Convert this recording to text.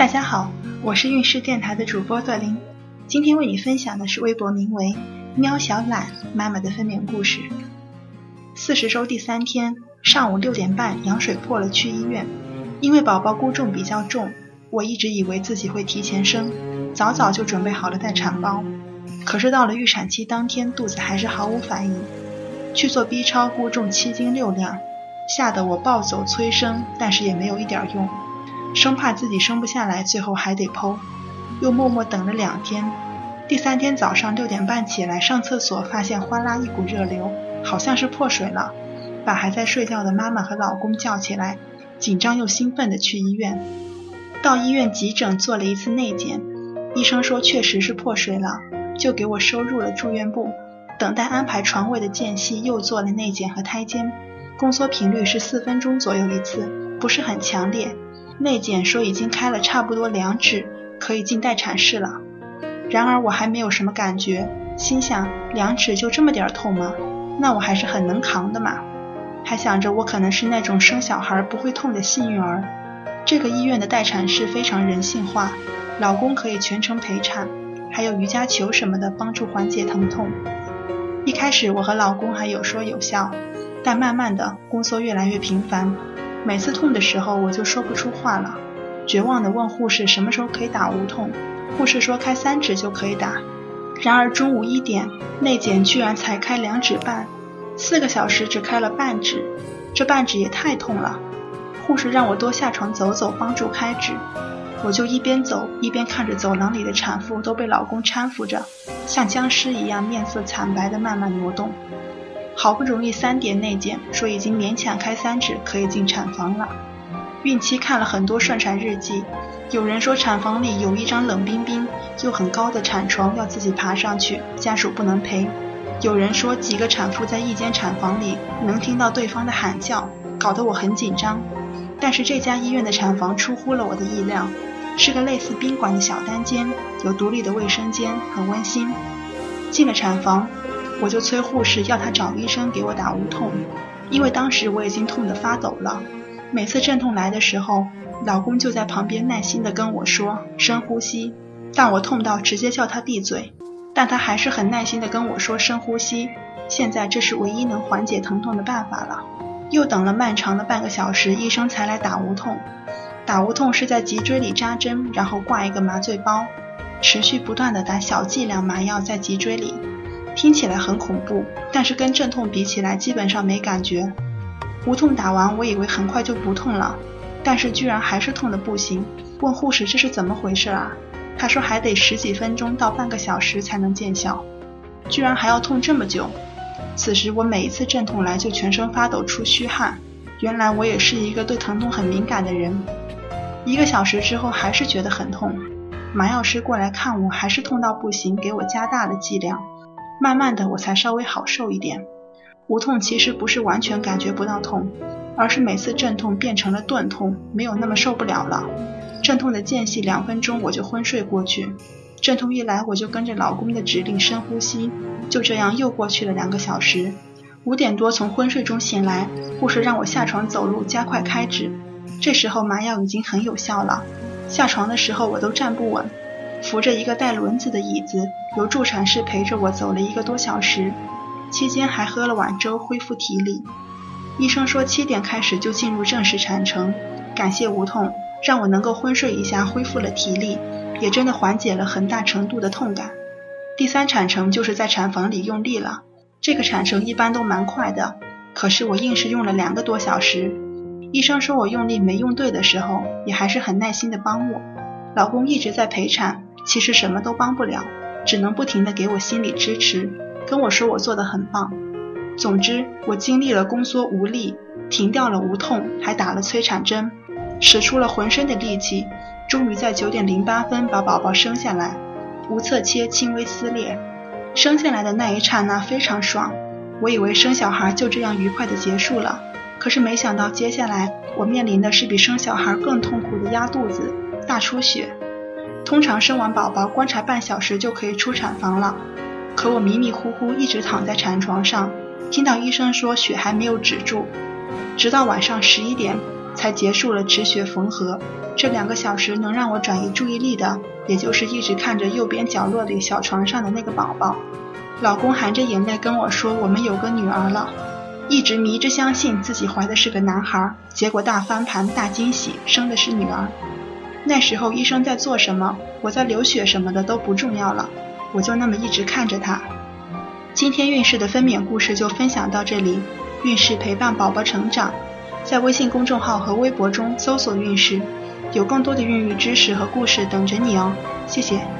大家好，我是运势电台的主播乐林，今天为你分享的是微博名为“喵小懒妈妈”的分娩故事。四十周第三天上午六点半，羊水破了，去医院。因为宝宝估重比较重，我一直以为自己会提前生，早早就准备好了待产包。可是到了预产期当天，肚子还是毫无反应。去做 B 超，估重七斤六两，吓得我暴走催生，但是也没有一点用。生怕自己生不下来，最后还得剖，又默默等了两天。第三天早上六点半起来上厕所，发现哗啦一股热流，好像是破水了，把还在睡觉的妈妈和老公叫起来，紧张又兴奋地去医院。到医院急诊做了一次内检，医生说确实是破水了，就给我收入了住院部，等待安排床位的间隙又做了内检和胎监，宫缩频率是四分钟左右一次，不是很强烈。内检说已经开了差不多两指，可以进待产室了。然而我还没有什么感觉，心想两指就这么点儿痛吗？那我还是很能扛的嘛。还想着我可能是那种生小孩不会痛的幸运儿。这个医院的待产室非常人性化，老公可以全程陪产，还有瑜伽球什么的帮助缓解疼痛。一开始我和老公还有说有笑，但慢慢的宫缩越来越频繁。每次痛的时候，我就说不出话了，绝望地问护士什么时候可以打无痛。护士说开三指就可以打。然而中午一点，内检居然才开两指半，四个小时只开了半指，这半指也太痛了。护士让我多下床走走，帮助开指。我就一边走一边看着走廊里的产妇都被老公搀扶着，像僵尸一样面色惨白地慢慢挪动。好不容易三点内检，说已经勉强开三指，可以进产房了。孕期看了很多顺产日记，有人说产房里有一张冷冰冰又很高的产床，要自己爬上去，家属不能陪。有人说几个产妇在一间产房里能听到对方的喊叫，搞得我很紧张。但是这家医院的产房出乎了我的意料，是个类似宾馆的小单间，有独立的卫生间，很温馨。进了产房。我就催护士要他找医生给我打无痛，因为当时我已经痛得发抖了。每次阵痛来的时候，老公就在旁边耐心地跟我说深呼吸，但我痛到直接叫他闭嘴，但他还是很耐心地跟我说深呼吸。现在这是唯一能缓解疼痛的办法了。又等了漫长的半个小时，医生才来打无痛。打无痛是在脊椎里扎针，然后挂一个麻醉包，持续不断地打小剂量麻药在脊椎里。听起来很恐怖，但是跟阵痛比起来，基本上没感觉。无痛打完，我以为很快就不痛了，但是居然还是痛的不行。问护士这是怎么回事啊？他说还得十几分钟到半个小时才能见效，居然还要痛这么久。此时我每一次阵痛来就全身发抖出虚汗，原来我也是一个对疼痛很敏感的人。一个小时之后还是觉得很痛，麻药师过来看我，还是痛到不行，给我加大了剂量。慢慢的，我才稍微好受一点。无痛其实不是完全感觉不到痛，而是每次阵痛变成了钝痛，没有那么受不了了。阵痛的间隙两分钟我就昏睡过去，阵痛一来我就跟着老公的指令深呼吸，就这样又过去了两个小时。五点多从昏睡中醒来，护士让我下床走路，加快开指。这时候麻药已经很有效了，下床的时候我都站不稳。扶着一个带轮子的椅子，由助产士陪着我走了一个多小时，期间还喝了碗粥恢复体力。医生说七点开始就进入正式产程，感谢无痛，让我能够昏睡一下恢复了体力，也真的缓解了很大程度的痛感。第三产程就是在产房里用力了，这个产程一般都蛮快的，可是我硬是用了两个多小时。医生说我用力没用对的时候，也还是很耐心的帮我。老公一直在陪产。其实什么都帮不了，只能不停地给我心理支持，跟我说我做的很棒。总之，我经历了宫缩无力，停掉了无痛，还打了催产针，使出了浑身的力气，终于在九点零八分把宝宝生下来。无侧切，轻微撕裂。生下来的那一刹那非常爽，我以为生小孩就这样愉快的结束了，可是没想到接下来我面临的是比生小孩更痛苦的压肚子、大出血。通常生完宝宝观察半小时就可以出产房了，可我迷迷糊糊一直躺在产床上，听到医生说血还没有止住，直到晚上十一点，才结束了止血缝合。这两个小时能让我转移注意力的，也就是一直看着右边角落里小床上的那个宝宝。老公含着眼泪跟我说：“我们有个女儿了。”一直迷之相信自己怀的是个男孩，结果大翻盘，大惊喜，生的是女儿。那时候医生在做什么，我在流血什么的都不重要了，我就那么一直看着他。今天孕氏的分娩故事就分享到这里，孕氏陪伴宝宝成长，在微信公众号和微博中搜索孕氏，有更多的孕育知识和故事等着你哦，谢谢。